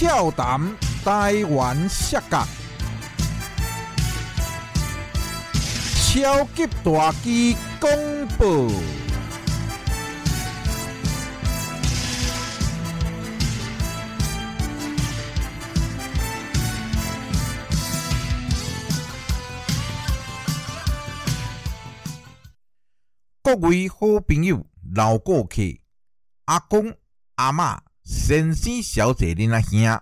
俏谈台湾摔角，超级大机公布。各位好朋友、老顾客、阿公、阿嬷、先生、小姐、恁阿兄，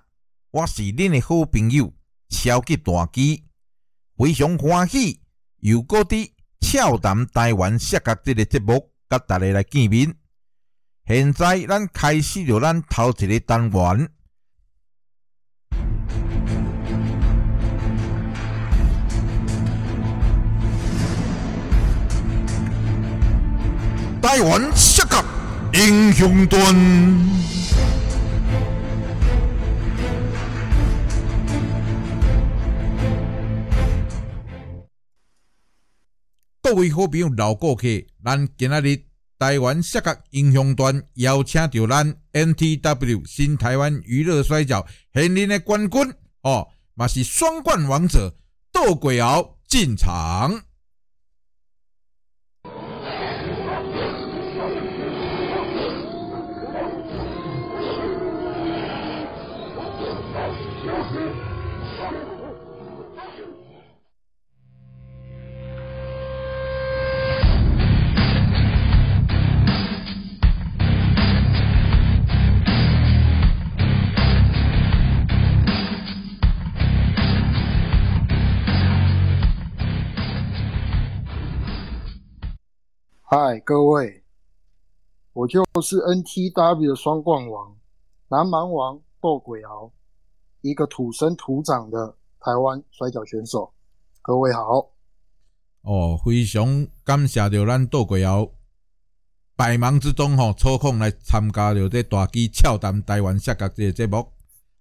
我是恁的好朋友超级大机，非常欢喜又搁伫俏谈台湾摔角这个节目，甲大家来见面。现在咱开始着咱头一个单元。台湾摔角英雄传。各位好朋友、老顾客，咱今仔日台湾视觉英雄团邀请到咱 NTW 新台湾娱乐摔角现任的冠军哦，嘛是双冠王者窦鬼敖进场。嗨，各位，我就是 NTW 的双冠王，南蛮王斗鬼敖，一个土生土长的台湾摔跤选手。各位好。哦，非常感谢着咱斗鬼敖，百忙之中吼抽空来参加着这大机俏谈台湾摔角这个节目。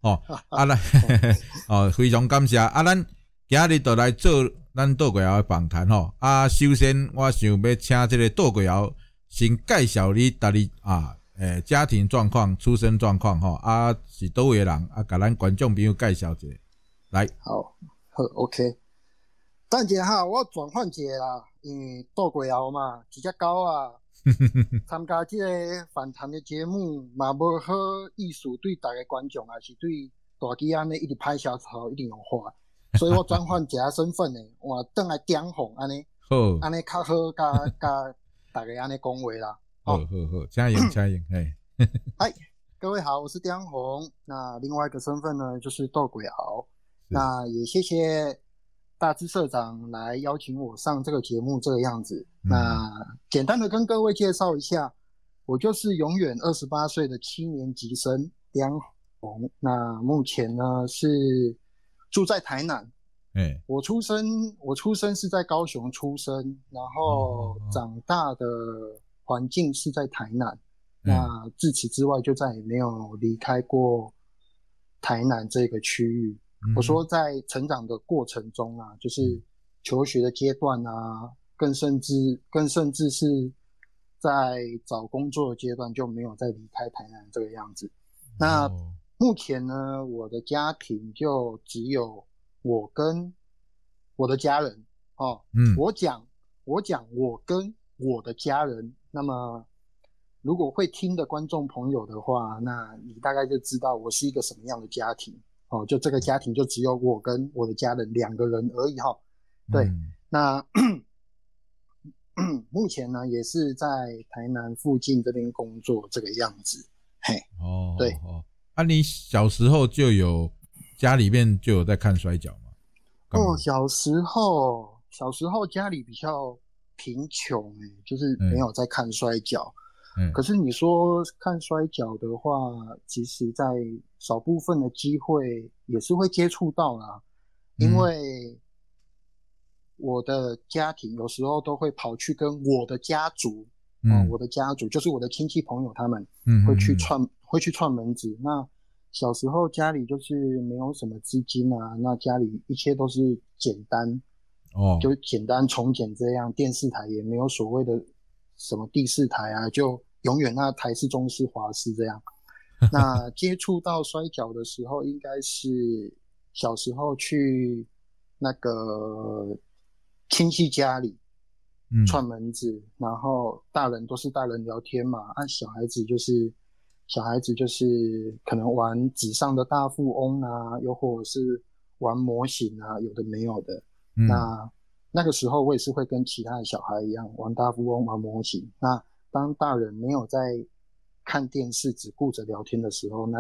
哦，啊咱 哦非常感谢啊，咱今日就来做咱窦鬼敖的访谈吼。啊，首先我想要请即个窦鬼敖先介绍你，家己啊，诶，家庭状况、出生状况吼，啊是倒位人啊，甲咱观众朋友介绍一下。来，好，好，OK。等一下哈，我转换一下啦，因为窦鬼敖嘛，一只狗啊，参加即个访谈的节目嘛，无好意思对逐个观众啊，是对大家安尼一直拍小抄，一定用话，所以我转换一下身份呢，我转来点红安尼，好，安尼较好，甲甲 大家安尼讲话啦。好好好，加油 加油，嘿，嗨，各位好，我是江红，那另外一个身份呢，就是斗鬼敖，那也谢谢。大志社长来邀请我上这个节目，这个样子。那简单的跟各位介绍一下，我就是永远二十八岁的七年级生江红。那目前呢是住在台南。哎，我出生我出生是在高雄出生，然后长大的环境是在台南。那自此之外就再也没有离开过台南这个区域。我说，在成长的过程中啊，就是求学的阶段啊，更甚至更甚至是在找工作的阶段，就没有再离开台南这个样子。那目前呢，我的家庭就只有我跟我的家人哦。嗯，我讲我讲我跟我的家人。那么，如果会听的观众朋友的话，那你大概就知道我是一个什么样的家庭。哦，就这个家庭就只有我跟我的家人两个人而已哈。对，那 目前呢也是在台南附近这边工作这个样子。嘿，哦，对哦，啊，你小时候就有家里面就有在看摔跤吗？哦，小时候小时候家里比较贫穷哎，就是没有在看摔跤。可是你说看摔跤的话，其实在少部分的机会也是会接触到啦，因为我的家庭有时候都会跑去跟我的家族，嗯，我的家族就是我的亲戚朋友他们，嗯，会去串会去串门子。那小时候家里就是没有什么资金啊，那家里一切都是简单，哦，就简单从简这样，电视台也没有所谓的什么第四台啊，就。永远那台是、中式、华式这样，那接触到摔跤的时候，应该是小时候去那个亲戚家里串门子，然后大人都是大人聊天嘛，啊，小孩子就是小孩子就是可能玩纸上的大富翁啊，又或者是玩模型啊，有的没有的。那那个时候我也是会跟其他的小孩一样玩大富翁、玩模型。那当大人没有在看电视只顾着聊天的时候，那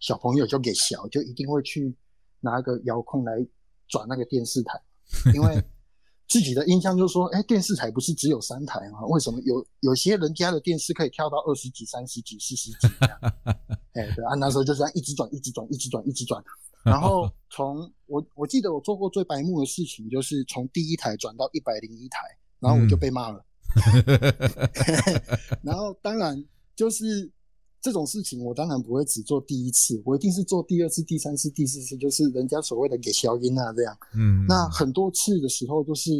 小朋友就给小，就一定会去拿个遥控来转那个电视台，因为自己的印象就是说，哎，电视台不是只有三台吗？为什么有有些人家的电视可以跳到二十几、三十几、四十几？哎，对啊，那时候就这样一直转、一直转、一直转、一直转，然后 从我我记得我做过最白目的事情，就是从第一台转到一百零一台，然后我就被骂了，然后当然。就是这种事情，我当然不会只做第一次，我一定是做第二次、第三次、第四次，就是人家所谓的给消音啊这样。嗯，那很多次的时候，就是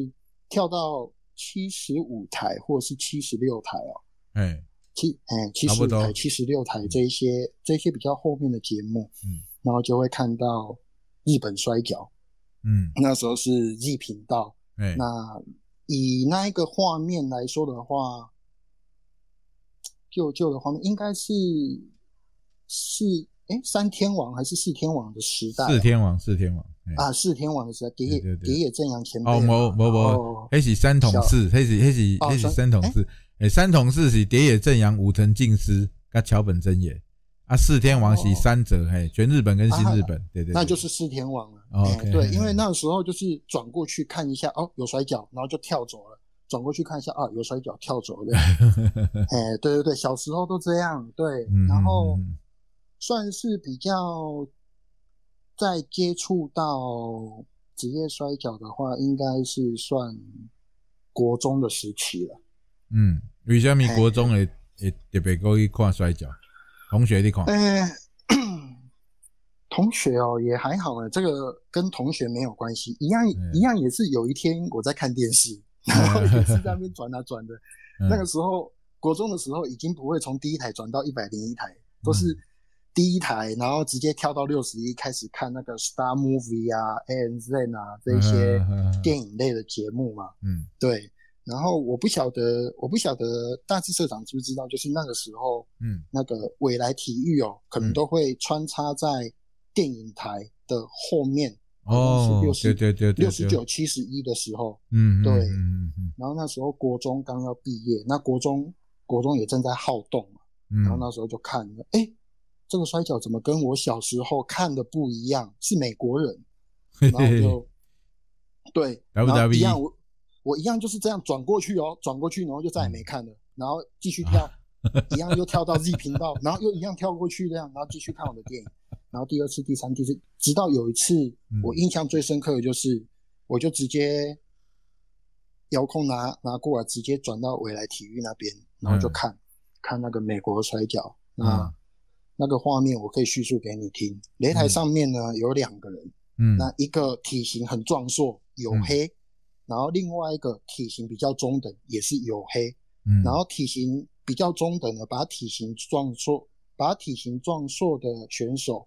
跳到七十五台或者是七十六台哦。哎，七哎七十五台、七十六台这一些这些比较后面的节目，嗯，然后就会看到日本摔跤，嗯，那时候是 Z 频道。哎，那以那一个画面来说的话。旧旧的画面应该是是哎三天王还是四天王的时代？四天王，四天王啊，四天王的时代，蝶野蝶野正阳前辈哦，无无无，那是三统四，那是那是那是三统四，哎，三统四是蝶野正阳、武藤敬司跟桥本真也啊，四天王是三泽，嘿，全日本跟新日本，对对，那就是四天王了。对，因为那时候就是转过去看一下，哦，有摔跤，然后就跳走了。转过去看一下啊，有摔跤跳走的，哎，对对对，小时候都这样，对，然后算是比较在接触到职业摔跤的话，应该是算国中的时期了。嗯，为什么国中会会特别过去看摔跤？同学你看？哎，同学哦，也还好哎，这个跟同学没有关系，一样一样也是有一天我在看电视。然后也是在那边转啊转的，那个时候国中的时候已经不会从第一台转到一百零一台，都是第一台，然后直接跳到六十一开始看那个 Star Movie 啊、ANZ 啊这些电影类的节目嘛。嗯，对。然后我不晓得，我不晓得大志社长知不知道，就是那个时候，嗯，那个未来体育哦，可能都会穿插在电影台的后面。哦，对对对对，六十九、七十一的时候，嗯，对，嗯嗯然后那时候国中刚要毕业，那国中国中也正在好动嘛，然后那时候就看了，哎，这个摔跤怎么跟我小时候看的不一样？是美国人，然后就对，然后一样，我我一样就是这样转过去哦，转过去，然后就再也没看了，然后继续跳，一样又跳到 Z 频道，然后又一样跳过去这样，然后继续看我的电影。然后第二次、第三、第四，直到有一次，我印象最深刻的就是，我就直接遥控拿拿过来，直接转到未来体育那边，然后就看看那个美国摔跤。那那个画面我可以叙述给你听。擂台上面呢有两个人，嗯，那一个体型很壮硕，黝黑，然后另外一个体型比较中等，也是黝黑，嗯，然后体型比较中等的，把体型壮硕，把体型壮硕的选手。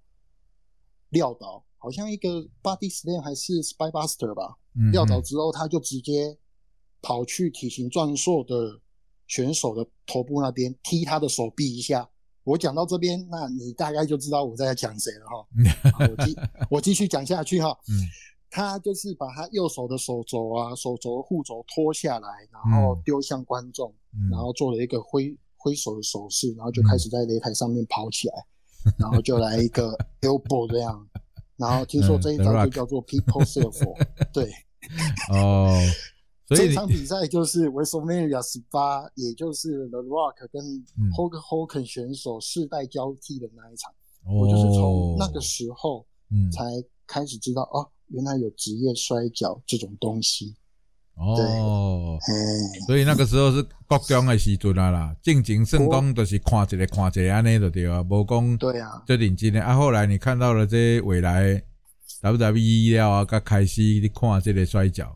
撂倒，好像一个 Body Slam 还是 Spybuster 吧。撂倒之后，他就直接跑去体型壮硕的选手的头部那边踢他的手臂一下。我讲到这边，那你大概就知道我在讲谁了哈。我继我继续讲下去哈。嗯，他就是把他右手的手肘啊、手肘护肘脱下来，然后丢向观众，然后做了一个挥挥手的手势，然后就开始在擂台上面跑起来。然后就来一个 elbow 这样，然后听说这一招就叫做 people surf，对，哦，这场比赛就是 WrestleMania 十八，也就是 The Rock 跟 Hulk Hogan 选手世代交替的那一场，我就是从那个时候才开始知道哦，原来有职业摔跤这种东西。哦，所以那个时候是国中的时阵啊啦，正经圣讲就是看一个看一个安尼就对啊，无讲对啊，最认真的。啊。后来你看到了这未来 WWE 了啊，才开始你看这个摔跤，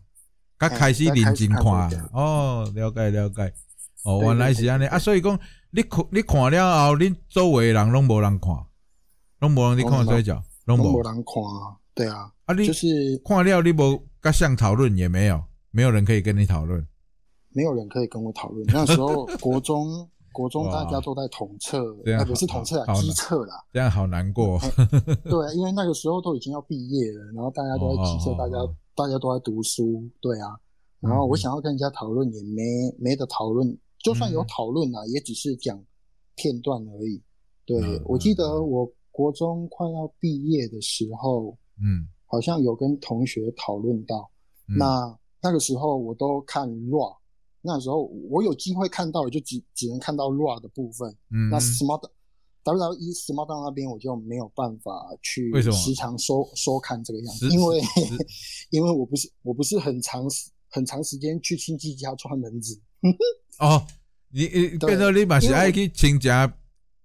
才开始认真看哦，了解了解。哦，原来是安尼。啊，所以讲你看你看了后，恁周围人拢无人看，拢无人你看摔跤，拢无人看啊。对啊，啊你就是看料你无甲相讨论也没有，没有人可以跟你讨论，没有人可以跟我讨论。那时候国中。国中大家都在统测，那不是统测啊，机测啦。这样好难过。对，因为那个时候都已经要毕业了，然后大家都在机测，大家大家都在读书，对啊。然后我想要跟人家讨论，也没没得讨论。就算有讨论啊，也只是讲片段而已。对，我记得我国中快要毕业的时候，嗯，好像有跟同学讨论到，那那个时候我都看 RAW。那时候我有机会看到，就只只能看到 RAW 的部分。嗯，那 Smart WWE Smart 那边我就没有办法去时常收收看这个样子，因为 因为我不是我不是很长时很长时间去亲戚家串门子。哦，你你变成你嘛是爱去亲家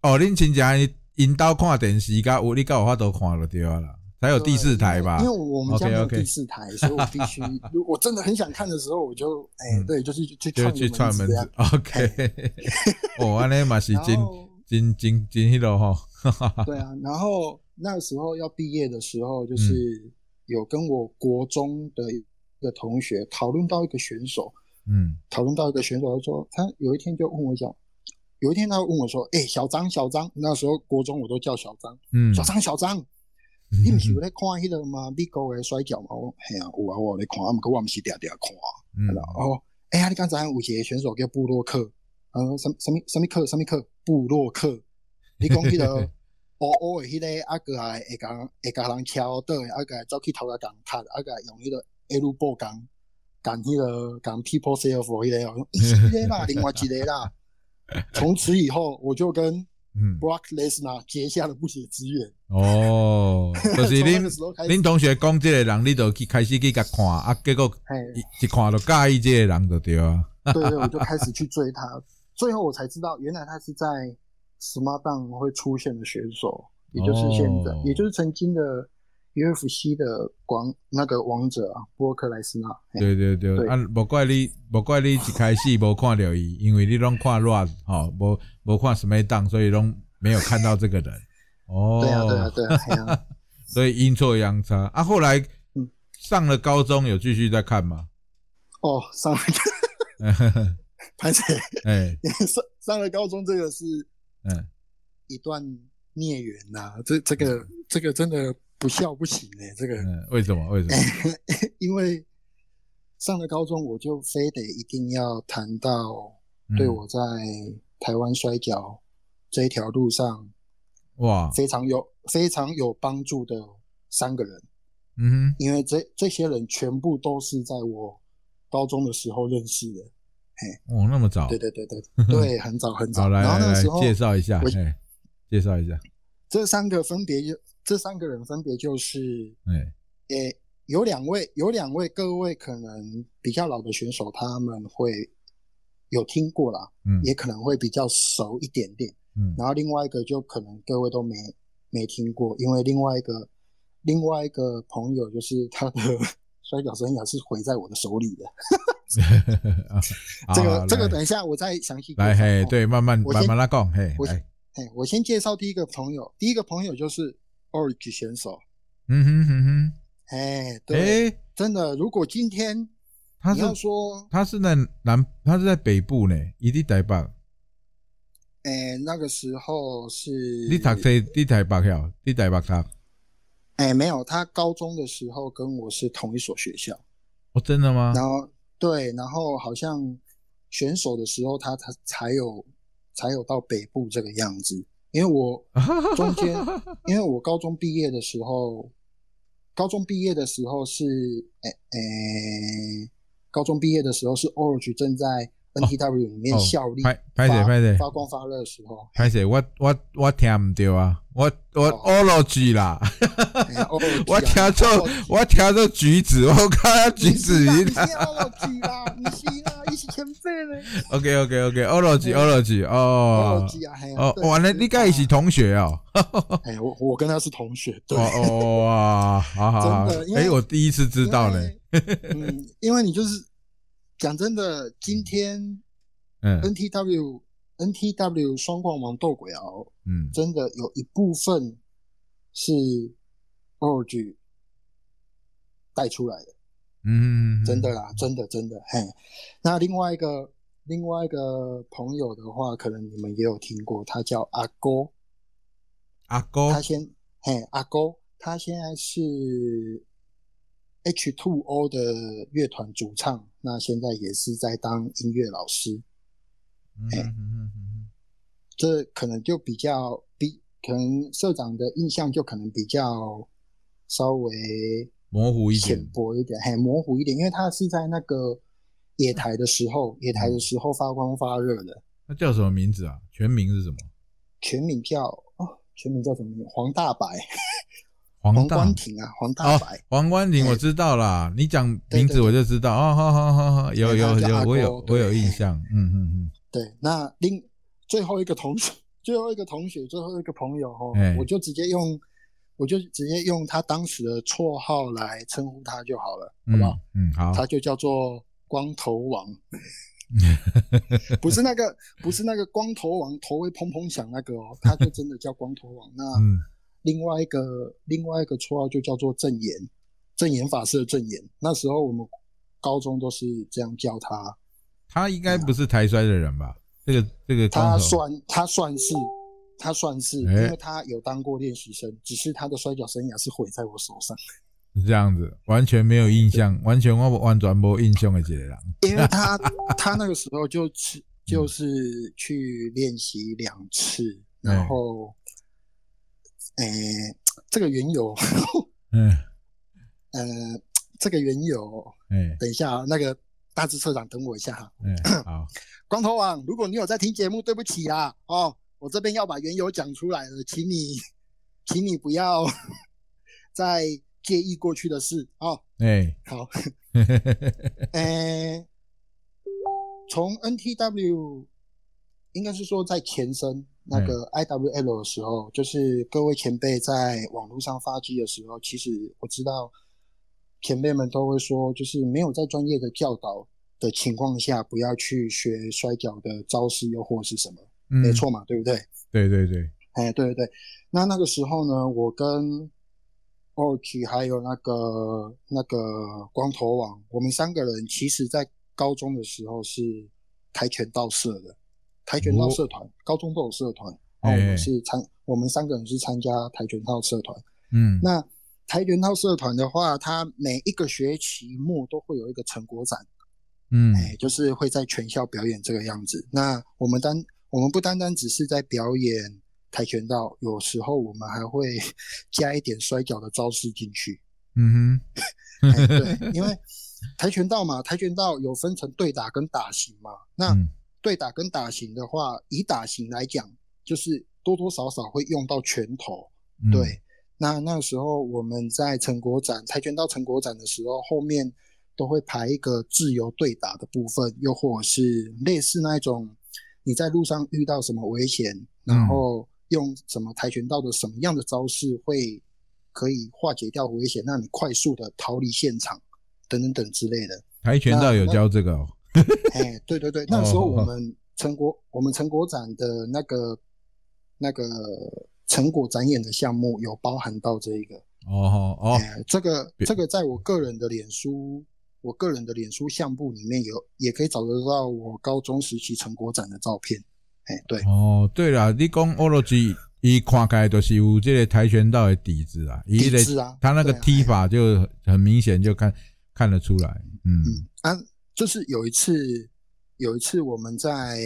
哦，恁亲家引导看电视，甲有你甲有法度看就对啦。才有第四台吧？因为我们家有第四台，所以我必须，如果真的很想看的时候，我就，哎，对，就是去去串门子。OK，哦，安尼嘛是真真真真迄落哈。对啊，然后那个时候要毕业的时候，就是有跟我国中的一个同学讨论到一个选手，嗯，讨论到一个选手，他说他有一天就问我讲，有一天他问我说，哎，小张，小张，那时候国中我都叫小张，嗯，小张，小张。你毋是有咧看迄个吗？美国诶摔跤嘛？我系啊，有啊，我咧看，啊，毋过我毋是定定看。嗯。哦，哎呀，你刚才有一个选手叫布洛克，呃，什什么什么克什么克布洛克？你讲迄个乌乌诶迄个啊个啊会甲会甲人敲倒，啊个走去头下讲卡，啊个用迄个 L 波讲讲迄个讲 People Say For 迄个，哦，一个啦，另外一个啦。从此以后，我就跟。Brock Lesnar 结下了不解之缘。哦，就是恁恁同学讲这个人，你就去开始去甲看，啊，结果一看就介意这个人就对啊。对对，我就开始去追他，最后我才知道，原来他是在 SmackDown 会出现的选手，也就是现在，也就是曾经的 UFC 的王那个王者啊，波克莱斯纳。对对对，啊，无怪你，无怪你一开始无看到伊，因为你拢看 Raw，吼，无。不看什么档，所以拢没有看到这个人。哦，对啊，对啊，对啊。所以阴错阳差啊。后来上了高中，有继续在看吗？哦，上了。潘姐，哎，上上了高中，这个是嗯一段孽缘呐。这这个这个真的不笑不行哎。这个为什么？为什么？因为上了高中，我就非得一定要谈到对我在。台湾摔跤这一条路上，哇，非常有非常有帮助的三个人，嗯哼，因为这这些人全部都是在我高中的时候认识的，嘿，哦，那么早，对对对对 对，很早很早。好，来来来，介绍一下，介绍一下，这三个分别就这三个人分别就是，哎，诶，有两位有两位各位可能比较老的选手，他们会。有听过啦，嗯，也可能会比较熟一点点，嗯，然后另外一个就可能各位都没没听过，因为另外一个另外一个朋友就是他的摔跤生涯是毁在我的手里的，这个这个等一下我再详细来嘿，对，慢慢慢慢来讲，嘿，我嘿，我先介绍第一个朋友，第一个朋友就是 Orange 选手，嗯哼哼哼，哎，对，真的，如果今天。他是说，他是在南，他是在北部呢，一地台北。哎，那个时候是。你读在地台北校，地台北他。哎，没有，他高中的时候跟我是同一所学校。哦，真的吗？然后对，然后好像选手的时候，他他才有才有到北部这个样子。因为我 中间，因为我高中毕业的时候，高中毕业的时候是，哎哎。高中毕业的时候是 Orange 正在 NTW 里面效力，发光发热的时候。拍谁？我我我听唔到啊！我我 ology 啦，我听错，我听错橘子，我看橘子。你啦，你是啦，你是前辈嘞。OK OK OK，Orange Orange 哦哦，完了，你跟伊是同学哦。哎，我我跟他是同学。对哇，好好，真的，哎，我第一次知道嘞。嗯，因为你就是讲真的，今天，嗯，NTW NTW 双冠王斗鬼鳌，嗯，真的有一部分是 Org 带出来的，嗯，真的啦，真的真的，嘿。那另外一个另外一个朋友的话，可能你们也有听过，他叫阿勾，阿哥，他先嘿阿勾，他现在是 H2O 的乐团主唱，那现在也是在当音乐老师。这可能就比较比可能社长的印象就可能比较稍微模糊一浅点，薄一点，嘿，模糊一点，因为他是在那个野台的时候，野台的时候发光发热的，那叫什么名字啊？全名是什么？全名叫哦，全名叫什么名？黄大白，黄冠廷啊，黄大哦白，，黄冠廷哎。我知道啦，你讲名字我就知道哦，好好好好，有对有有，我有我有印象，嗯嗯嗯。对，那另最后一个同学，最后一个同学，最后一个朋友哦，哎。我就直接用，我就直接用他当时的绰号来称呼他就好了，好嗯，不好？嗯，好，他就叫做光头王，不是那个，不是那个光头王头会砰砰响那个哦，他就真的叫光头王。那嗯另外一个另外一个绰号就叫做正言，正言法师的正言。那时候我们高中都是这样叫他，他应该不是台摔的人吧？这个这个他算他算是他算是，哎因为他有当过练习生，只是他的摔跤生涯是毁在我手上，是这样子，完全没有印象，完全我完全没印象的一个人。因为他 他那个时候就是就是去练习两次，然后，诶、这个缘由，嗯，呃，这个缘由，哎等一下啊，那个大志社长等我一下哈。嗯，好，光头王，如果你有在听节目，对不起啊，哦，我这边要把缘由讲出来了，请你，请你不要 再介意过去的事哦。哎，好，呃，从 NTW 应该是说在前身那个 IWL 的时候，就是各位前辈在网络上发迹的时候，其实我知道前辈们都会说，就是没有在专业的教导的情况下，不要去学摔跤的招式又或是什么，嗯。没，错嘛，对不对？对对对，哎，对对对，那那个时候呢，我跟 Ork 还有那个那个光头王，我们三个人其实在高中的时候是跆拳道社的，跆拳道社团，高中都有社团，然后我哎们是参，我们三个人是参加跆拳道社团。嗯，那跆拳道社团的话，它每一个学期末都会有一个成果展，嗯哎，就是会在全校表演这个样子。那我们单我们不单单只是在表演跆拳道，有时候我们还会加一点摔跤的招式进去。嗯哼、对，因为跆拳道嘛，跆拳道有分成对打跟打型嘛。那，嗯对打跟打型的话，以打型来讲，就是多多少少会用到拳头。嗯，对，那那时候我们在成果展跆拳道成果展的时候，后面都会排一个自由对打的部分，又或者是类似那一种你在路上遇到什么危险，然后用什么跆拳道的什么样的招式会可以化解掉危险，让你快速的逃离现场，等等等之类的。跆拳道有教这个哦，哎，对对对，那时候哦我们成果我们成果展的那个那个成果展演的项目有包含到这一个。哦哦，哎，这个这个在我个人的脸书，我个人的脸书相簿里面有，也可以找得到我高中时期成果展的照片。哎，对，哦，对了，你讲欧罗基，伊看起来就是有这个跆拳道的底子啊，底子啊他那个踢法就很明显，就看看得出来，嗯嗯啊，就是有一次，有一次我们在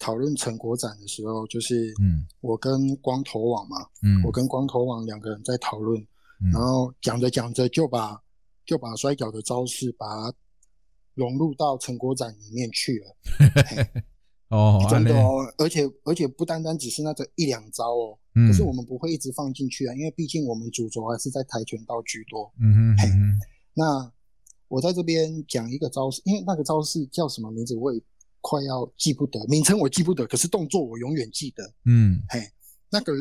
讨论成果展的时候，就是嗯。我跟光头网嘛，嗯，我跟光头网两个人在讨论，嗯。然后讲着讲着就把就把摔跤的招式把它融入到成果展里面去了。哦，真的哦，而且而且不单单只是那个一两招哦，嗯。可是我们不会一直放进去啊，因为毕竟我们主轴还是在跆拳道居多。嗯哼嗯哼。那我在这边讲一个招式，因为那个招式叫什么名字我也快要记不得，名称我记不得，可是动作我永远记得。嗯嘿，那个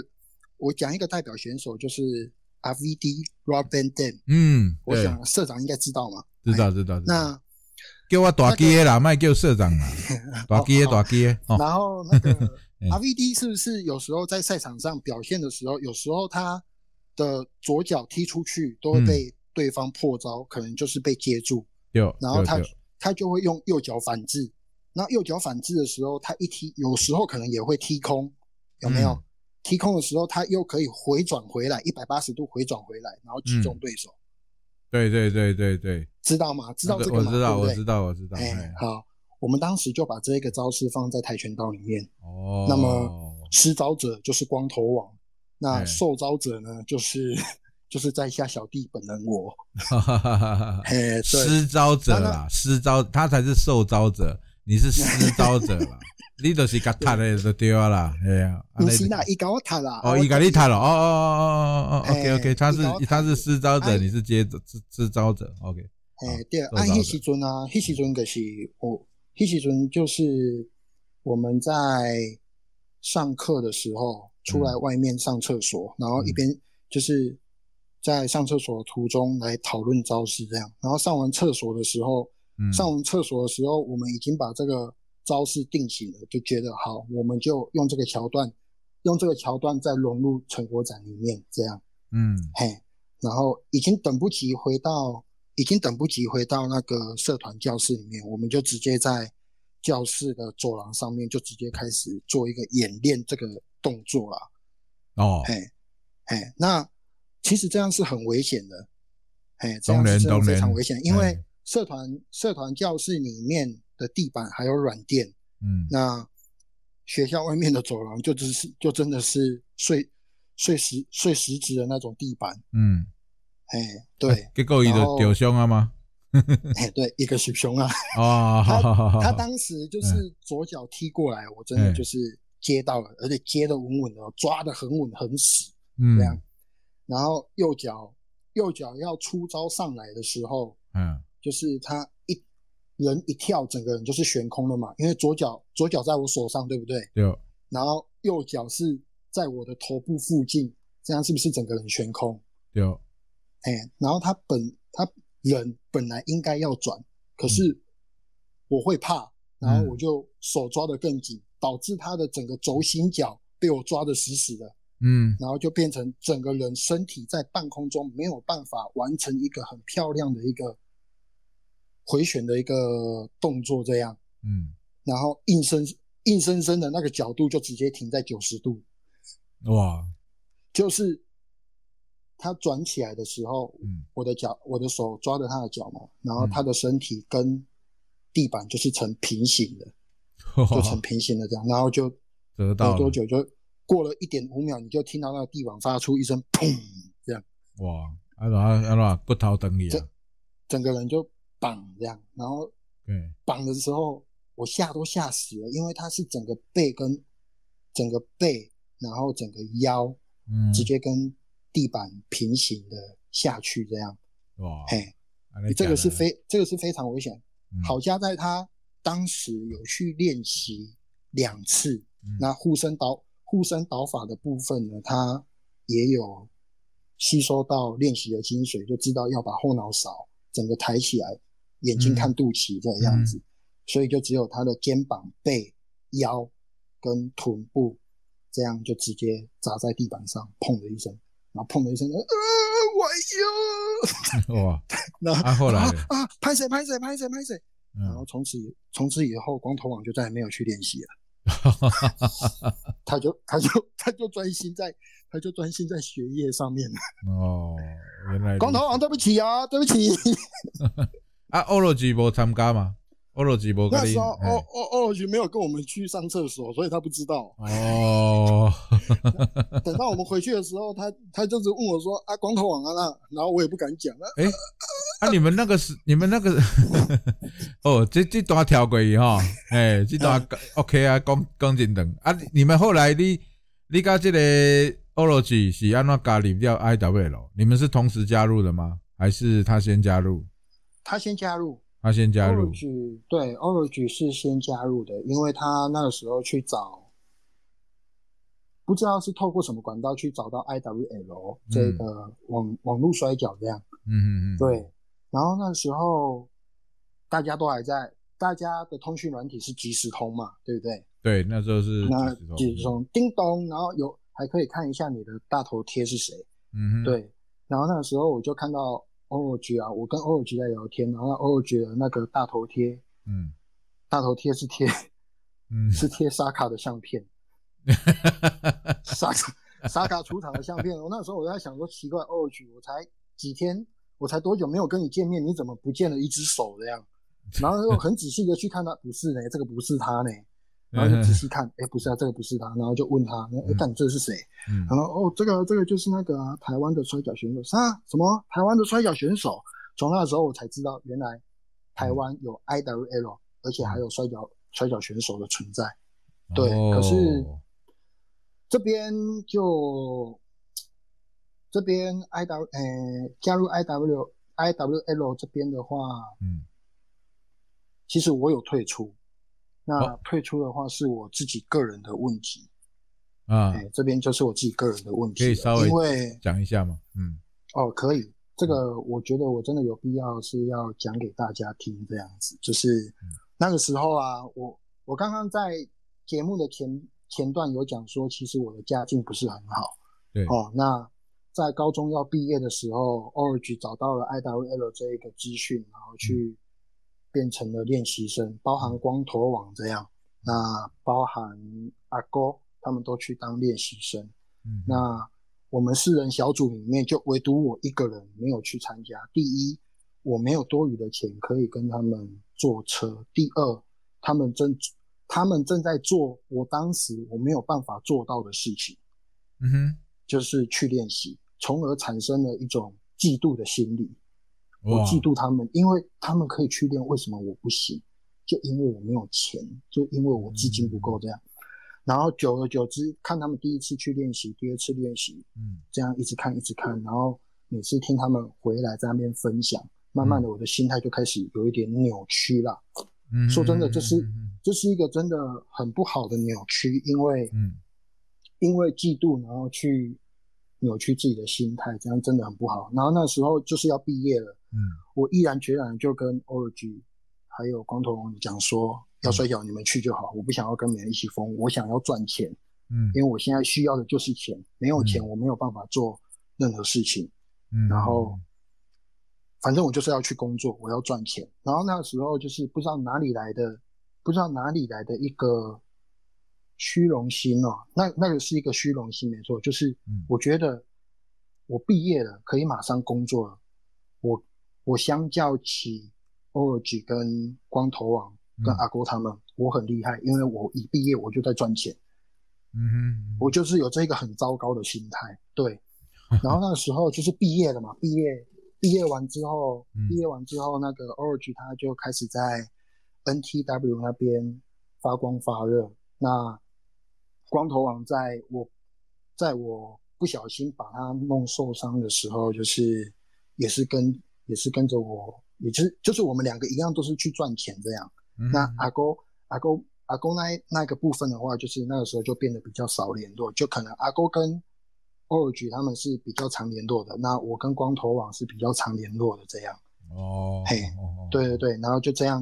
我讲一个代表选手就是 RVD Rob Van Dam，嗯，我想社长应该知道嘛。知道知道知道，那叫我大鸡的啦，卖叫社长啦，大鸡的大鸡的。然后那个 RVD 是不是有时候在赛场上表现的时候，有时候他的左脚踢出去都会被对方破招，可能就是被接住。有，然后他他就会用右脚反制。那右脚反制的时候，他一踢，有时候可能也会踢空，有没有？踢空的时候，他又可以回转回来，一百八十度回转回来，然后击中对手。对对对对对，知道吗？知道这个吗？我知道，我知道，我知道。哎，好，我们当时就把这个招式放在跆拳道里面。哦。那么施招者就是光头王，那受招者呢，就是就是在下小弟本人我。哈哈哈哈哈。哎，施招者啦，施招他才是受招者。你是施招者啦，你就是甲踢的就对啦，哎呀，不是啦，伊甲我踢啦，哦，伊甲你踢了，哦哦哦哦哦，OK OK，他是他是施招者，你是接施施招者，OK。哎，对，啊，迄时阵啊，迄时阵就是我，迄时阵就是我们在上课的时候出来外面上厕所，然后一边就是在上厕所途中来讨论招式这样，然后上完厕所的时候。上完厕所的时候，我们已经把这个招式定型了，就觉得好，我们就用这个桥段，用这个桥段再融入成果展里面，这样，嗯，嘿，然后已经等不及回到，已经等不及回到那个社团教室里面，我们就直接在教室的走廊上面就直接开始做一个演练这个动作了。哦，嘿，嘿，那其实这样是很危险的，哎，这样是非常危险，因为。社团社团教室里面的地板还有软垫，嗯，那学校外面的走廊就只是就真的是碎碎石碎石子的那种地板，嗯，哎，对，结果伊就掉伤啊吗？哎，对，一个是熊啊，哦，他他当时就是左脚踢过来，我真的就是接到了，而且接的稳稳的，抓的很稳很死，嗯，这样，然后右脚右脚要出招上来的时候，嗯。就是他一人一跳，整个人就是悬空了嘛。因为左脚左脚在我手上，对不对？对。然后右脚是在我的头部附近，这样是不是整个人悬空？对。哎，然后他本他人本来应该要转，可是我会怕，然后我就手抓得更紧，导致他的整个轴心脚被我抓得死死的。嗯。然后就变成整个人身体在半空中没有办法完成一个很漂亮的一个。回旋的一个动作，这样，嗯，然后硬生硬生生的那个角度就直接停在九十度，哇，就是他转起来的时候，嗯，我的脚，我的手抓着他的脚嘛，然后他的身体跟地板就是成平行的，就成平行的这样，然后就得到多久就过了一点五秒，你就听到那个地板发出一声砰，这样，哇，啊啊啊，骨头等你啊，整个人就。绑这样，然后绑的时候我吓都吓死了，因为它是整个背跟整个背，然后整个腰，嗯，直接跟地板平行的下去这样。哇，嘿，这个是非这个是非常危险。好家在他当时有去练习两次，那护身导护身导法的部分呢，他也有吸收到练习的精髓，就知道要把后脑勺整个抬起来。眼睛看肚脐这个样子，所以就只有他的肩膀、背、腰跟臀部，这样就直接砸在地板上，砰的一声，然后砰的一声，呃，我哟，哇，那后来啊，拍谁拍谁拍谁拍谁，然后从此从此以后，光头王就再也没有去练习了，他就他就他就专心在他就专心在学业上面了。哦，原来光头王，对不起啊，对不起。啊，欧罗吉无参加吗？欧罗吉无那时候，欧欧欧罗吉没有跟我们去上厕所，所以他不知道。哦，等到我们回去的时候，他他就是问我说：“啊，光头王啊，那然后我也不敢讲了。”哎，啊，你们那个是你们那个 哦，这这段跳过去哈，哎，这段 OK 啊，讲讲真等啊，你们后来你你跟这个欧罗吉是安怎加入掉 IWL？你们是同时加入的吗？还是他先加入？他先加入，他先加入。对，Orange 是先加入的，因为他那个时候去找，不知道是透过什么管道去找到 IWL 这个网网络摔角这样。嗯嗯嗯。对，然后那时候大家都还在，大家的通讯软体是即时通嘛，对不对？对，那时候是那即时通叮咚，然后有还可以看一下你的大头贴是谁。嗯哼，对，然后那个时候我就看到 Orange 啊，我跟 Orange 在聊天，然后 Orange 的那个大头贴，嗯大头贴是贴嗯，是贴沙卡的相片，沙卡沙卡出场的相片。我那时候我在想说，奇怪，Orange，我才几天，我才多久没有跟你见面，你怎么不见了一只手这样？然后又很仔细的去看他，不是呢，这个不是他呢。然后就仔细看，哎，不是啊，这个不是他，然后就问他，哎，但这是谁？嗯然后哦，这个这个就是那个、啊、台湾的摔跤选手啥？什么台湾的摔跤选手？从那时候我才知道，原来台湾有 IWL，而且还有摔跤摔跤选手的存在。对可是哦这边就这边 IW 呃加入 IW IWL 这边的话，嗯。其实我有退出。那哦。退出的话是我自己个人的问题，啊。哎、，这边就是我自己个人的问题，可以稍微讲一下吗？嗯。哦，可以，这个我觉得我真的有必要是要讲给大家听，这样子，就是嗯。那个时候啊，我我刚刚在节目的前前段有讲说，其实我的家境不是很好，对。哦，那在高中要毕业的时候，Orange 找到了 IWL 这一个资讯，然后去变成了练习生，包含光头网这样，那包含阿哥他们都去当练习生。嗯，那我们四人小组里面，就唯独我一个人没有去参加。第一，我没有多余的钱可以跟他们坐车；第二，他们正他们正在做我当时我没有办法做到的事情，嗯哼，就是去练习，从而产生了一种嫉妒的心理。我嫉妒他们，因为他们可以去练，为什么我不行？就因为我没有钱，就因为我资金不够这样。然后久而久之，看他们第一次去练习，第二次练习，嗯这样一直看一直看，然后每次听他们回来在那边分享，慢慢的我的心态就开始有一点扭曲了。嗯，说真的，这是嗯这是一个真的很不好的扭曲，因为嗯因为嫉妒，然后去扭曲自己的心态，这样真的很不好。然后那时候就是要毕业了，嗯我毅然决然就跟 Org 还有光头王讲说，要摔跤你们去就好，我不想要跟别人一起疯，我想要赚钱，嗯因为我现在需要的就是钱，没有钱嗯我没有办法做任何事情。嗯，然后反正我就是要去工作，我要赚钱。然后那个时候就是不知道哪里来的，不知道哪里来的一个虚荣心哦。那那个是一个虚荣心，没错，就是嗯我觉得我毕业了，可以马上工作了。我我相较起 orge 跟光头王跟嗯阿郭他们，我很厉害，因为我一毕业我就在赚钱。嗯哼，我就是有这个很糟糕的心态，对。然后那个时候就是毕业了嘛，毕业毕业完之后，嗯毕业完之后，那个 orge 他就开始在 NTW 那边发光发热。那光头王在我在我不小心把他弄受伤的时候，就是也是跟也是跟着我，也就是就是我们两个一样都是去赚钱这样。嗯那阿公阿公阿公那那个部分的话，就是那个时候就变得比较少联络，就可能阿公跟 Org 他们是比较常联络的，那我跟光头王是比较常联络的这样。哦，嘿哦，对对对，然后就这样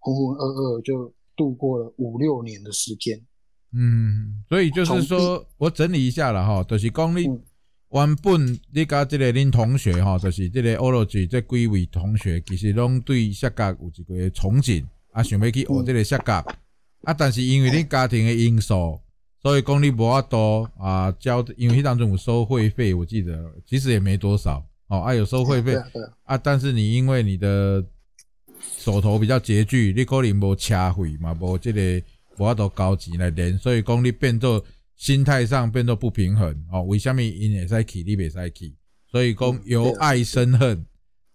浑浑噩噩就度过了五六年的时间。嗯，所以就是说我整理一下了哈，就是讲你嗯。原本你甲这个恁同学哈，就是这个欧罗吉这几位同学，其实拢对摔角有一个憧憬，啊，想要去学这个摔角，啊，但是因为恁家庭的因素，所以讲你无法度啊交，因为迄当中有收会费，我记得其实也没多少哦，啊有收会费。啊，但是你因为你的手头比较拮据，你可能无车费嘛，无这个无法度交钱来练，所以讲你变做心态上变做不平衡哦。为什么因会使去，你袂使去？所以讲由爱生恨，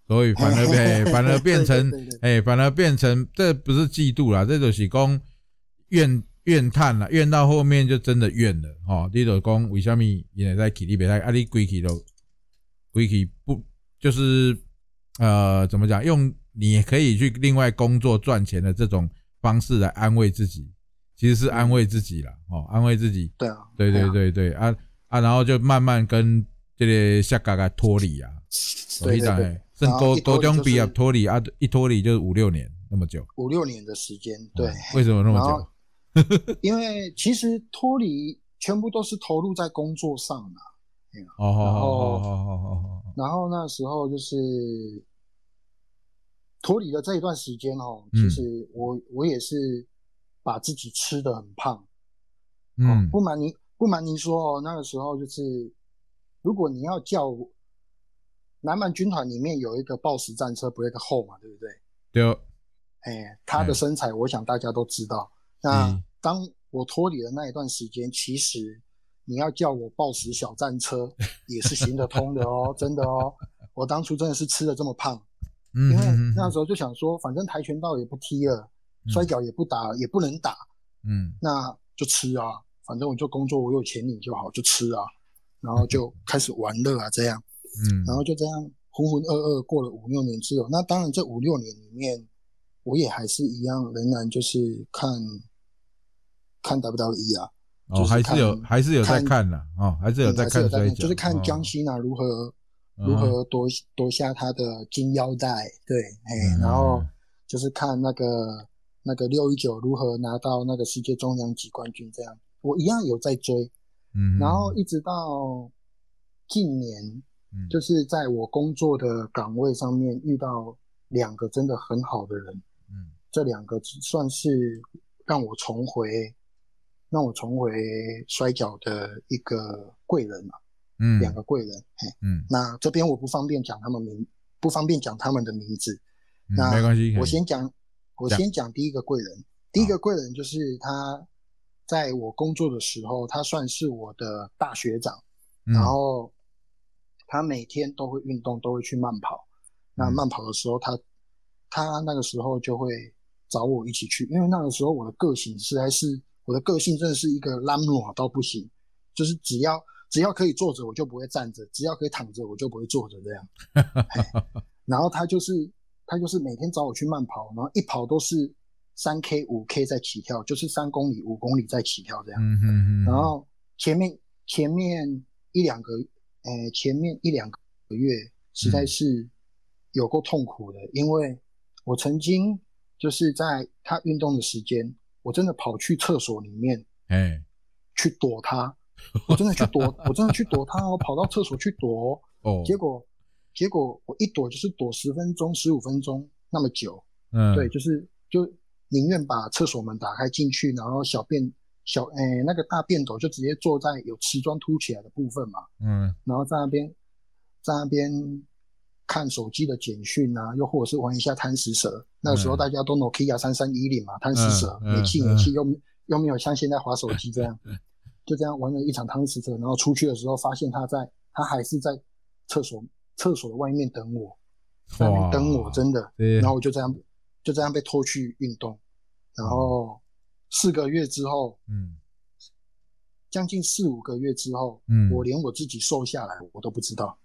所以反而变反而变成哎，反而变成这不是嫉妒啦，这就是讲怨怨叹啦，怨到后面就真的怨了哦。你就讲为什么因会使去，你袂使啊？你规去都规去不就是呃怎么讲？用你可以去另外工作赚钱的这种方式来安慰自己，其实是安慰自己啦，哦，安慰自己。对啊，对对啊，对对啊啊，然后就慢慢跟这个下嘎嘎脱离啊，对对对我记得欸，剩然后一脱离高高中毕业就是脱离啊，一脱离就是五六年，那么久？五六年的时间，对。为什么那么久？因为其实脱离全部都是投入在工作上嘛。哦，然后，然后那时候就是脱离了这一段时间哦，其实我我也是把自己吃的很胖。嗯，不瞒您不瞒您说哦，那个时候就是如果你要叫南蛮军团里面有一个暴食战车 Black Hole 嘛，对不对？对。哎，他的身材我想大家都知道。那当我脱离了那一段时间，其实。你要叫我暴食小战车 也是行得通的哦，真的哦。我当初真的是吃的这么胖，因为那时候就想说，反正跆拳道也不踢了，摔跤也不打，也不能打，嗯，那就吃啊，反正我就工作，我有钱领就好，就吃啊，然后就开始玩乐啊，这样，嗯，然后就这样浑浑噩噩过了五六年之后，那当然这五六年里面，我也还是一样，仍然就是看看 WWE 啊。哦，还是有，还是有在看的哦，还是有在看摔就是看江西娜如何如何夺夺下他的金腰带，对，哎，然后就是看那个那个六一九如何拿到那个世界中量级冠军，这样我一样有在追，嗯，然后一直到近年，就是在我工作的岗位上面遇到两个真的很好的人，嗯，这两个算是让我重回。让我重回摔跤的一个贵人嘛，嗯，两个贵人，嘿，嗯，那这边我不方便讲他们名，不方便讲他们的名字，那没关系，我先讲，我先讲第一个贵人，第一个贵人就是他，在我工作的时候，他算是我的大学长，然后他每天都会运动，都会去慢跑，那慢跑的时候，他他那个时候就会找我一起去，因为那个时候我的个性实在是。我的个性真的是一个懒惰到不行，就是只要只要可以坐着，我就不会站着；只要可以躺着，我就不会坐着这样。然后他就是他就是每天找我去慢跑，然后一跑都是三 K 五 K 在起跳，就是三公里五公里在起跳这样。嗯嗯嗯然后前面前面一两个，呃，前面一两个月实在是有够痛苦的，因为我曾经就是在他运动的时间。我真的跑去厕所里面，哎，去躲他，我真的去躲，我真的去躲他，我跑到厕所去躲，哦，结果，结果我一躲就是躲十分钟、十五分钟那么久，嗯，对，就是就宁愿把厕所门打开进去，然后小便小，哎，那个大便斗就直接坐在有瓷砖凸起来的部分嘛，嗯，然后在那边，在那边。看手机的简讯啊，又或者是玩一下贪食蛇。那个时候大家都 Nokia 三三一零嘛，贪食蛇，没气没气，又又没有像现在滑手机这样，就这样玩了一场贪食蛇。然后出去的时候发现他在，他还是在厕所厕所的外面等我，在那边等我，真的。然后我就这样就这样被拖去运动。然后四个月之后，嗯，将近四五个月之后，嗯，我连我自己瘦下来我都不知道。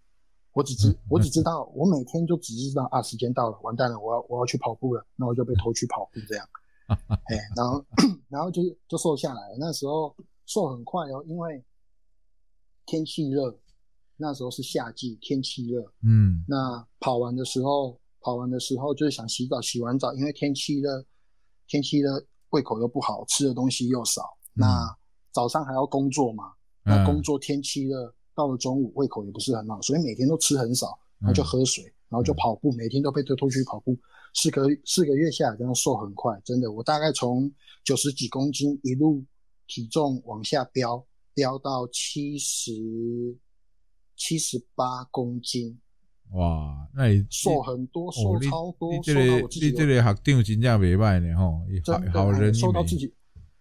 我只知我只知道，我每天就只知道啊，时间到了，完蛋了，我要我要去跑步了，那我就被拖去跑步这样，哎，然后 然后就就瘦下来了。那时候瘦很快哦，因为天气热，那时候是夏季，天气热，嗯，那跑完的时候，跑完的时候就是想洗澡，洗完澡，因为天气热，天气热，胃口又不好，吃的东西又少，那早上还要工作嘛，那工作天气热。到了中午，胃口也不是很好，所以每天都吃很少，然后就喝水，然后就跑步，每天都被推出去跑步。四个四个月下来，这样瘦很快，真的。我大概从九十几公斤一路体重往下飙，飙到七十七十八公斤。哇，那你瘦很多，瘦超多。你这个你这个学长真正袂歹呢吼，好人瘦到自己，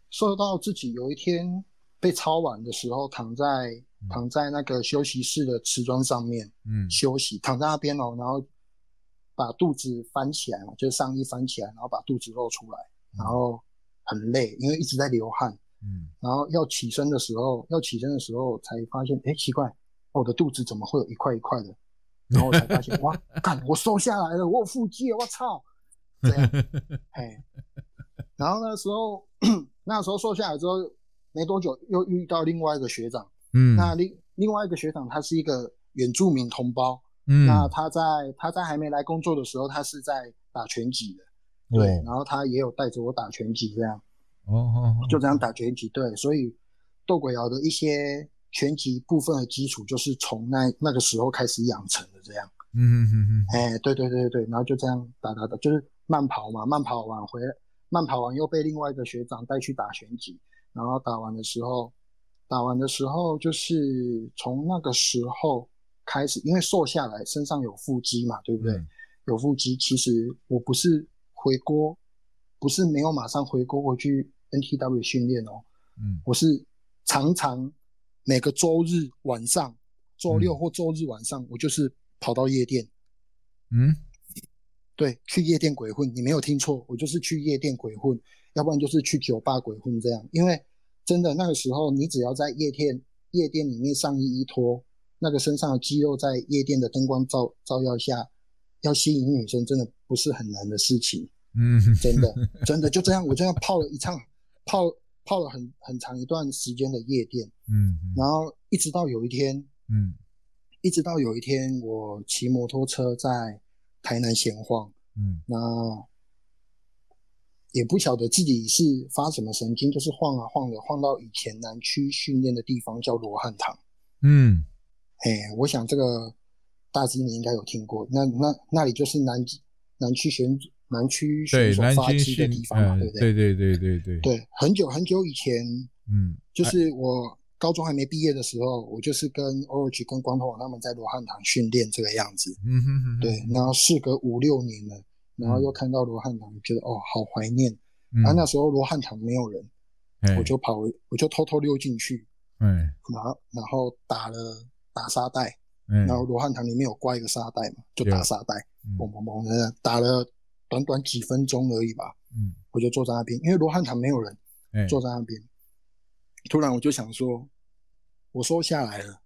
瘦到自己有一天被抄完的时候，躺在。躺在那个休息室的瓷砖上面，嗯，休息，躺在那边哦，然后把肚子翻起来嘛，就是上衣翻起来，然后把肚子露出来，然后很累，因为一直在流汗，嗯，然后要起身的时候，要起身的时候才发现，哎，奇怪，我的肚子怎么会有一块一块的？然后才发现，哇，干，我瘦下来了，我有腹肌，我操，这样，嘿，然后那时候，那时候瘦下来之后没多久，又遇到另外一个学长。嗯，那另另外一个学长，他是一个原住民同胞。嗯，那他在他在还没来工作的时候，他是在打拳击的。对，然后他也有带着我打拳击这样，哦哦，就这样打拳击，对，所以斗鬼窑的一些拳击部分的基础就是从那那个时候开始养成的这样，嗯嗯嗯嗯，哎，对对对对，然后就这样打打打，就是慢跑嘛，慢跑完回来，慢跑完又被另外一个学长带去打拳击，然后打完的时候，打完的时候就是从那个时候开始，因为瘦下来身上有腹肌嘛，对不对？有腹肌，其实我不是。回锅不是没有马上回锅回去 NTW 训练哦，嗯，我是常常每个周日晚上，周六或周日晚上，我就是跑到夜店，嗯，对，去夜店鬼混，你没有听错，我就是去夜店鬼混，要不然就是去酒吧鬼混这样，因为真的那个时候，你只要在夜店夜店里面上衣一脱，那个身上的肌肉在夜店的灯光照照耀下。要吸引女生真的不是很难的事情，嗯，真的 真的就这样，我这样泡了一场，泡泡了很很长一段时间的夜店，嗯，然后一直到有一天，嗯，一直到有一天我骑摩托车在台南闲晃，嗯，那也不晓得自己是发什么神经，就是晃啊晃的，晃到以前南区训练的地方叫罗汉堂，嗯，哎，我想这个。大致你应该有听过，那那那里就是南南区选南区选手发迹的地方嘛，对不对？对对对对对。对，很久很久以前，嗯，就是我高中还没毕业的时候，我就是跟 Orange 跟光头王他们在罗汉堂训练这个样子。嗯哼哼。对，然后事隔五六年了，然后又看到罗汉堂，觉得哦，好怀念。啊，那时候罗汉堂没有人，我就跑，我就偷偷溜进去，嗯，然后然后打了打沙袋。然后罗汉堂里面有挂一个沙袋嘛，就打沙袋，嘣嘣嘣的打了短短几分钟而已吧。嗯，我就坐在那边，因为罗汉堂没有人，坐在那边。突然我就想说，我瘦下来了，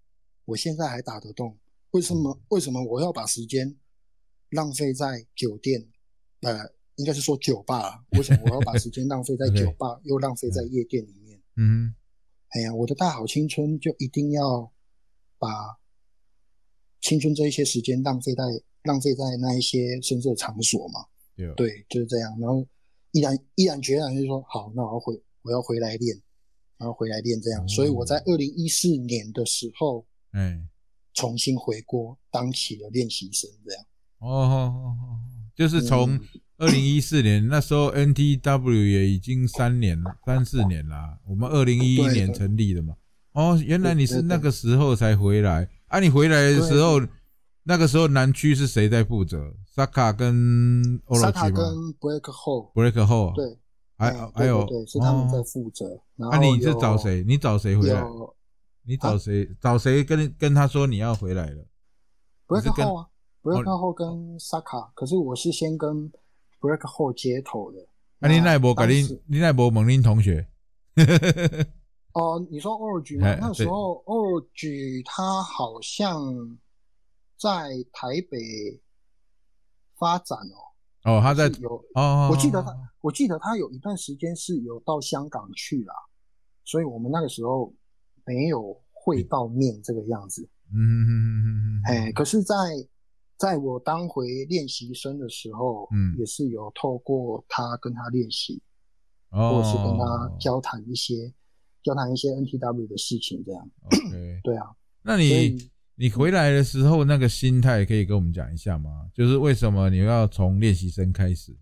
我现在还打得动，为什么？为什么我要把时间浪费在酒店？呃，应该是说酒吧。为什么我要把时间浪费在 酒吧，又浪费在夜店里面？嗯，哎呀，我的大好青春就一定要把。青春这一些时间浪费在浪费在那一些深色场所嘛？对，就是这样。然后毅然毅然决然就说好，那我要回我要回来练，然后回来练这样。所以我在二零一四年的时候，哎，重新回国当起了练习生这样。哦，就是从二零一四年那时候，NTW 也已经三年了，三四年啦。我们二零一一年成立的嘛。哦，原来你是那个时候才回来。啊！你回来的时候，那个时候南区是谁在负责？萨卡跟欧罗奇跟 Break Hole。Break Hole。对，还还有对，是他们在负责。那你是找谁？你找谁回来？你找谁？找谁跟跟他说你要回来了？Break Hole 啊，Break Hole 跟萨卡。可是我是先跟 Break Hole 接头的。啊，你那波跟你你那波猛林同学。哦，你说 Orange 吗？那时候 Orange 他好像在台北发展哦。哦，他在有哦，我记得他，我记得他有一段时间是有到香港去啦，所以我们那个时候没有会到面这个样子。嗯嗯嗯嗯嗯。哎，可是，在在我当回练习生的时候，嗯，也是有透过他跟他练习，或者是跟他交谈一些。交谈一些 NTW 的事情，这样。OK，对啊。那你你回来的时候，那个心态可以跟我们讲一下吗？就是为什么你要从练习生开始？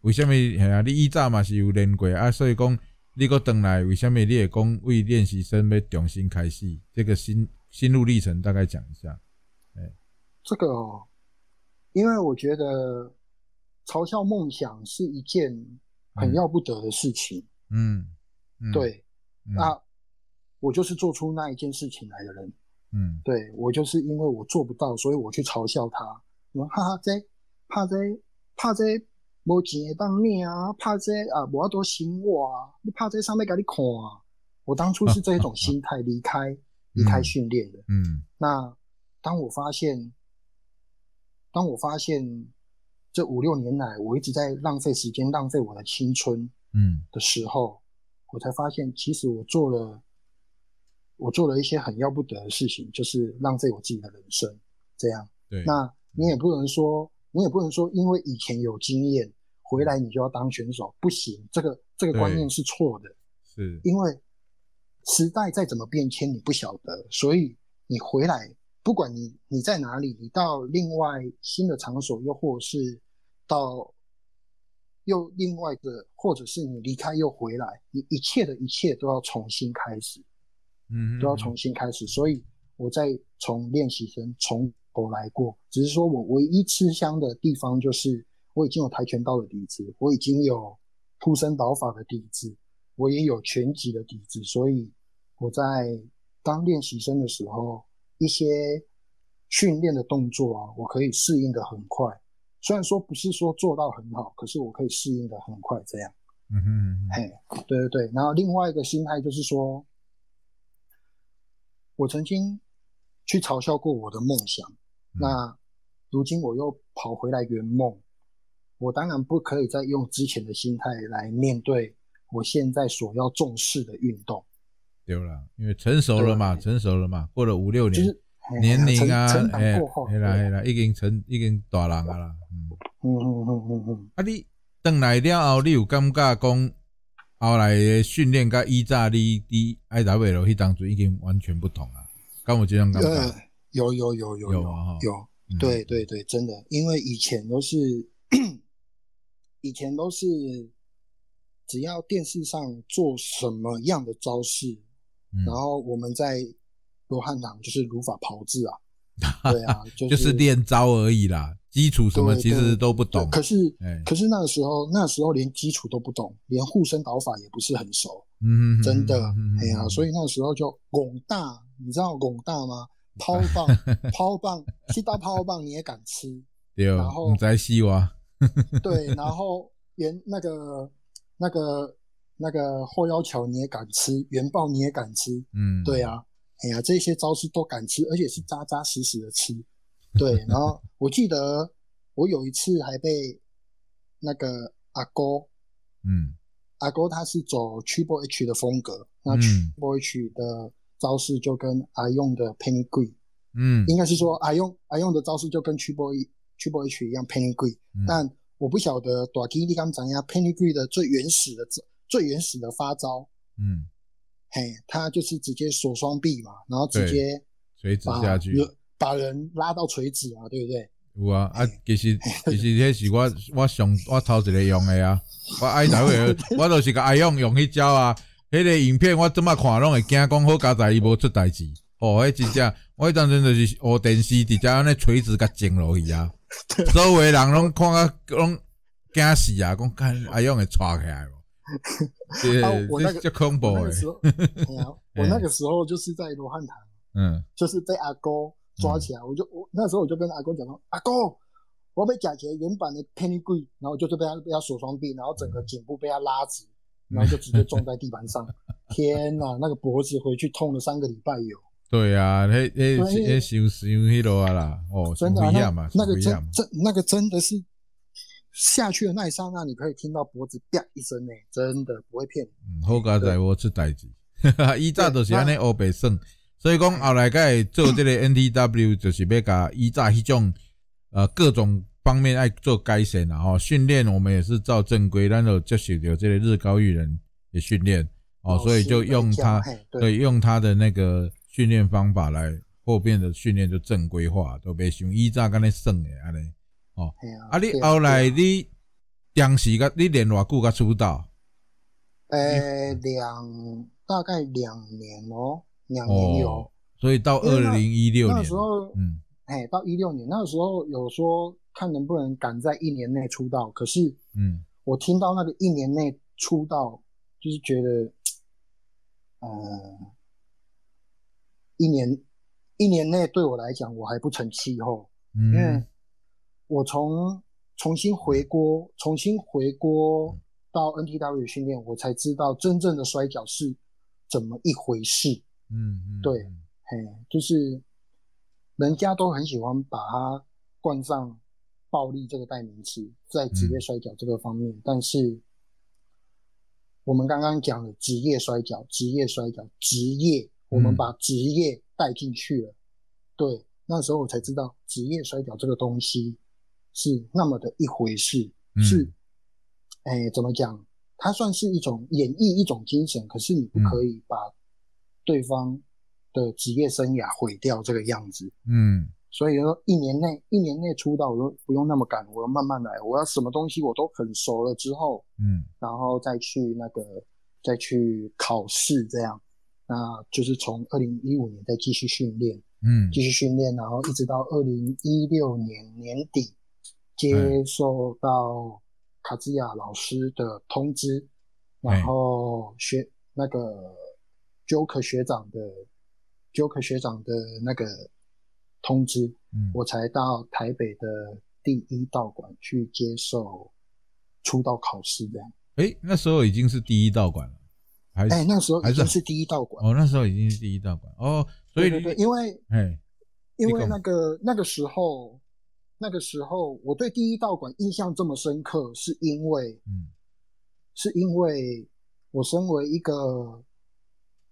为什么？啊，你以早嘛是有练过啊，所以讲你个等来，为什么你也讲为练习生要重新开始？这个心心路历程大概讲一下。哎，这个，哦，因为我觉得嘲笑梦想是一件很要不得的事情。嗯，对。那我就是做出那一件事情来的人，嗯，对我就是因为我做不到，所以我去嘲笑他，说哈哈这怕这怕这无钱当命啊，怕这啊无多生活啊，你怕这上面给你看啊，我当初是这种心态离开离开训练的，嗯，那当我发现，当我发现这五六年来我一直在浪费时间，浪费我的青春，嗯。的时候。我才发现，其实我做了，我做了一些很要不得的事情，就是浪费我自己的人生。这样，对，那你也不能说，你也不能说，因为以前有经验，回来你就要当选手，不行，这个这个观念是错的。是，因为时代再怎么变迁，你不晓得，所以你回来，不管你你在哪里，你到另外新的场所，又或是到又另外的，或者是你离开又回来，你一切的一切都要重新开始，嗯，都要重新开始。所以我再从练习生从头来过，只是说我唯一吃香的地方就是我已经有跆拳道的底子，我已经有出身导法的底子。我也有拳击的底子，所以我在当练习生的时候，一些训练的动作啊，我可以适应的很快。虽然说不是说做到很好，可是我可以适应的很快。这样，嗯哼，嘿，对对对。然后另外一个心态就是说，我曾经去嘲笑过我的梦想，那如今我又跑回来圆梦，我当然不可以再用之前的心态来面对。我现在所要重视的运动，对了，因为成熟了嘛，成熟了嘛，过了五六年，就是年龄啊，哎，哎啦哎啦，已经成已经大人啊啦，嗯嗯嗯嗯嗯嗯。啊，你等来了后，你有感觉讲后来的训练跟依早你伫 I W L 迄当中已经完全不同了，跟我这样感觉。有有有有有有，对对对，真的，因为以前都是 以前都是。只要电视上做什么样的招式，然后我们在罗汉堂就是如法炮制啊，对啊，就是练招而已啦，基础什么其实都不懂。可是，可是那个时候，那时候连基础都不懂，连护身导法也不是很熟，嗯，真的，哎呀，所以那时候就拱大，你知道拱大吗？抛 棒，抛棒，七大抛棒你也敢吃？对，然后在西哇，对，然后原那个。那个那个后腰桥你也敢吃，原爆你也敢吃，嗯，对啊，哎呀，这些招式都敢吃，而且是扎扎实实的吃，对。然后 我记得我有一次还被那个阿哥，嗯，阿哥他是走 Triple H 的风格，那 Triple H 的招式就跟阿用的 Penny Green，嗯，应该是说阿用阿用的招式就跟 Triple Triple H 一样 Penny Green，但我不晓得短 K 你刚讲呀，Penigree 的最原始的最原始的发招，嗯，嘿，他就是直接锁双臂嘛，然后直接垂直下去，把人拉到垂直啊，对不对？有啊，啊，其实其实迄是我我上我头一个用的啊，我爱台位，我就是个爱用用迄招啊，迄个影片我怎么看拢会惊讲好加在伊无出代志，哦，迄真正我迄当阵就是学电视直接安尼垂直甲整落去啊。周围人拢看啊，拢惊死啊！讲看阿勇会抓起来 哦。我那个恐怖诶。我那个时候就是在罗汉堂，嗯，就是被阿哥抓起来，我就我那时候我就跟阿哥讲说：“阿哥，我被假杰原版的 Penny Green，然后就是被他被他锁双臂，然后整个颈部被他拉直，然后就直接撞在地板上。天哪，那个脖子回去痛了三个礼拜有。”对啊，那那那修修迄落啊啦，哦，真的不一样嘛，那个真真那个真的是下去的那一刹那，你可以听到脖子啪一声呢，真的不会骗你。嗯，好佳在我出代志，以早就是安尼欧白算，所以讲后来该做这个 NTW 就是要甲以早迄种呃各种方面爱做改善啦吼，训练我们也是照正规，然后接受着这个日高育人的训练哦，所以就用他对用他的那个。训练方法来后边的训练就正规化，都别像以早干尼算的安尼哦。啊，你后来你当时个你练偌久个出道？诶，两大概两年哦，两年有。所以到二零一六年那时候，嗯，哎，到一六年那个时候有说看能不能赶在一年内出道，可是，嗯，我听到那个一年内出道，就是觉得，呃。一年一年内对我来讲，我还不成气候，因为我从重新回锅，重新回锅到 NTW 训练，我才知道真正的摔跤是怎么一回事。嗯嗯，对，嘿，就是人家都很喜欢把它冠上暴力这个代名词，在职业摔跤这个方面，但是我们刚刚讲了职业摔跤，职业摔跤，职业。我们把职业带进去了，对，那时候我才知道职业摔跤这个东西是那么的一回事，是哎，怎么讲？它算是一种演绎一种精神，可是你不可以把对方的职业生涯毁掉这个样子。嗯，所以说一年内一年内出道，我都不用那么赶，我要慢慢来，我要什么东西我都很熟了之后，嗯，然后再去那个再去考试这样，那就是从二零一五年再继续训练。嗯，继续训练，然后一直到二零一六年年底，接受到卡兹亚老师的通知，然后学那个 Joker 学长的 Joker 学长的那个通知，嗯，我才到台北的第一道馆去接受出道考试的。哎，那时候已经是第一道馆了，还哎，那时候已经是第一道馆。哦，那时候已经是第一道馆。哦。所以对对，因为哎，因为那个那个时候，那个时候我对第一道馆印象这么深刻，是因为，嗯，是因为我身为一个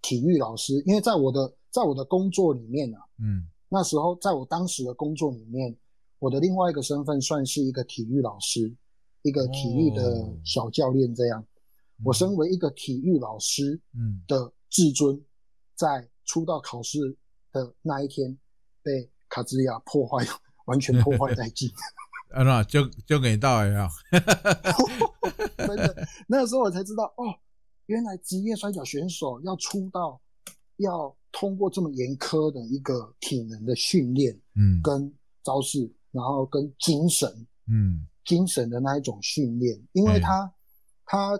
体育老师，因为在我的在我的工作里面啊，嗯，那时候在我当时的工作里面，我的另外一个身份算是一个体育老师，一个体育的小教练这样。我身为一个体育老师，嗯。的至尊，在出道考试的那一天，被卡兹亚破坏，完全 破坏殆尽。啊，那就就给到了呀。真的，那时候我才知道，哦，原来职业摔跤选手要出道，要通过这么严苛的一个体能的训练，嗯，跟招式，然后跟精神，嗯，精神的那一种训练，因为他他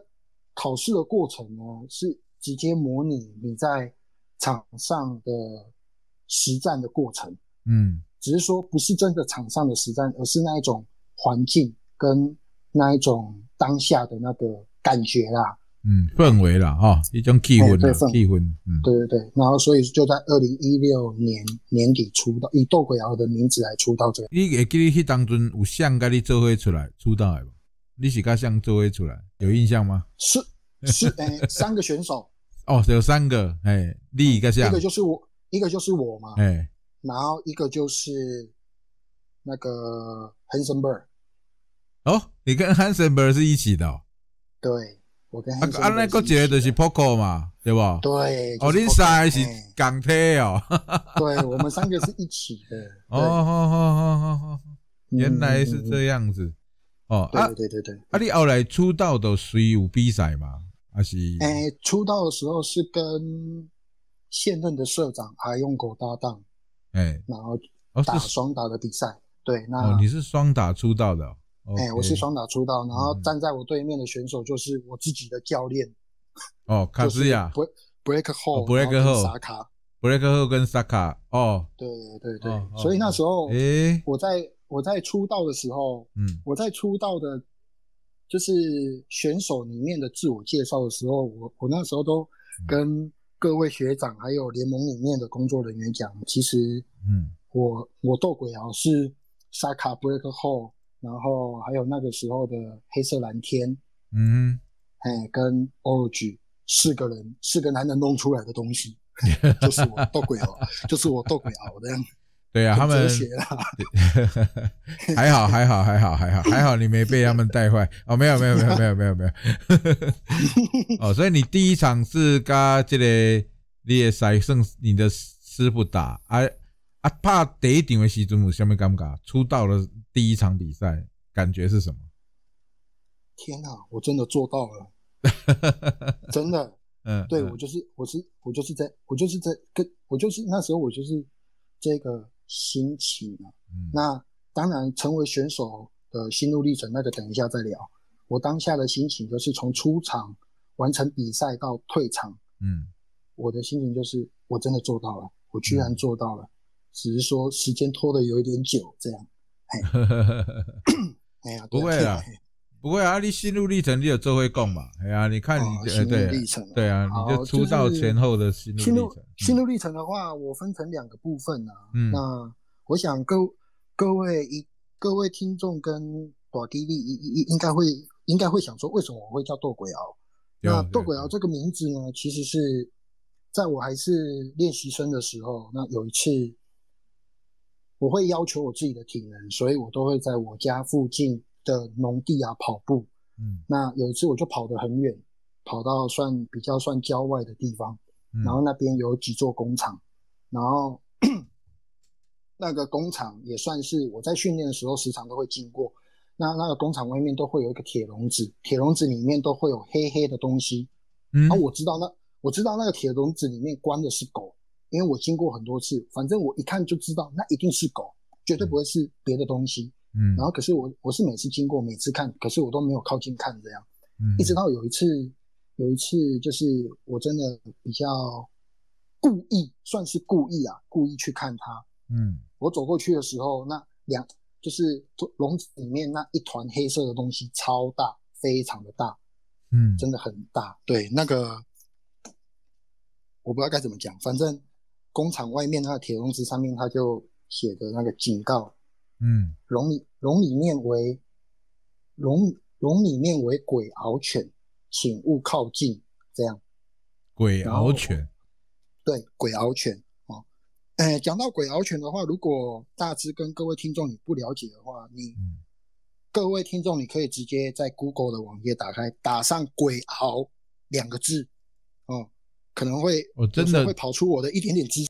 考试的过程呢，是直接模拟你在。场上的实战的过程，嗯，只是说不是真的场上的实战，而是那一种环境跟那一种当下的那个感觉啦，嗯，氛围啦，哈，一种气氛，气氛，嗯，对对对，然后所以就在二零一六年年底出道，以窦鬼瑶的名字来出道。这个你会记得迄当中有像跟你做会出来出道的不？你是跟像做会出来，有印象吗？是是，诶，三个选手。哦，有三个，哎，另一个像，一个就是我，一个就是我嘛，哎，然后一个就是那个 Hansenberg，哦，你跟 Hansenberg 是一起的，哦，对，我跟啊，啊，那个一个就是 Poco 嘛，对不？对，哦，你三个是港铁哦，对，我们三个是一起的，哦，好好好好好，原来是这样子，哦，对对对对，啊，你后来出道的谁有比赛吗？还是诶，出道的时候是跟现任的社长阿用狗搭档，哎，然后打双打的比赛。对，那哦，你是双打出道的？哎，我是双打出道，然后站在我对面的选手就是我自己的教练。哦，卡斯亚，Break Hole，Break Hole，萨卡，Break Hole 跟萨卡。哦，对对对，所以那时候，诶，我在我在出道的时候，嗯，我在出道的。就是选手里面的自我介绍的时候，我我那时候都跟各位学长还有联盟里面的工作人员讲，其实，嗯，我我斗鬼啊是沙卡 break 后，然后还有那个时候的黑色蓝天，嗯，哎，跟 Orange 四个人四个男人弄出来的东西，就是我斗鬼哦，就是我斗鬼熬的样子。对啊，他们 还好，还好，还好，还好，还好，你没被他们带坏哦。没有，没有，没有，没有，没有，没有。哦，所以你第一场是跟这个你的赛胜你的师傅打，啊啊，怕第一场的时阵有什么尴尬？出道的第一场比赛感觉是什么？天啊，我真的做到了，真的，嗯，对我就是，我是，我就是在，我就是在跟，我就是那时候我就是这个。心情啊，那当然成为选手的心路历程，那个等一下再聊。我当下的心情就是从出场完成比赛到退场，嗯，我的心情就是我真的做到了，我居然做到了，只是说时间拖得有一点久，这样。哎呀，不会啊。不会啊，你心路历程你有做会讲嘛？哎呀，你看你心路历程，对啊，你就出道前后的心路历程。心路历程的话，我分成两个部分啊。嗯，那我想各各位一各位听众跟短弟弟应应应该会应该会想说，为什么我会叫斗鬼敖？那斗鬼敖这个名字呢，其实是在我还是练习生的时候，那有一次我会要求我自己的体能，所以我都会在我家附近。的农地啊，跑步，嗯那有一次我就跑得很远，跑到算比较算郊外的地方，嗯，然后那边有几座工厂，然后 那个工厂也算是我在训练的时候时常都会经过。那那个工厂外面都会有一个铁笼子，铁笼子里面都会有黑黑的东西。嗯然后我知道那我知道那个铁笼子里面关的是狗，因为我经过很多次，反正我一看就知道那一定是狗，绝对不会是别的东西。嗯，然后可是我我是每次经过每次看，可是我都没有靠近看这样。嗯一直到有一次，有一次就是我真的比较故意，算是故意啊，故意去看它。嗯我走过去的时候，那两就是笼子里面那一团黑色的东西超大，非常的大，嗯真的很大。对，那个我不知道该怎么讲，反正工厂外面那个铁笼子上面它就写的那个警告，嗯笼里笼里面为笼笼里面为鬼獒犬，请勿靠近。这样，鬼獒犬，对，鬼獒犬哦。呃，讲到鬼獒犬的话，如果大致跟各位听众你不了解的话，你、嗯各位听众你可以直接在 Google 的网页打开，打上“鬼獒”两个字，哦，可能会我真的会跑出我的一点点知识。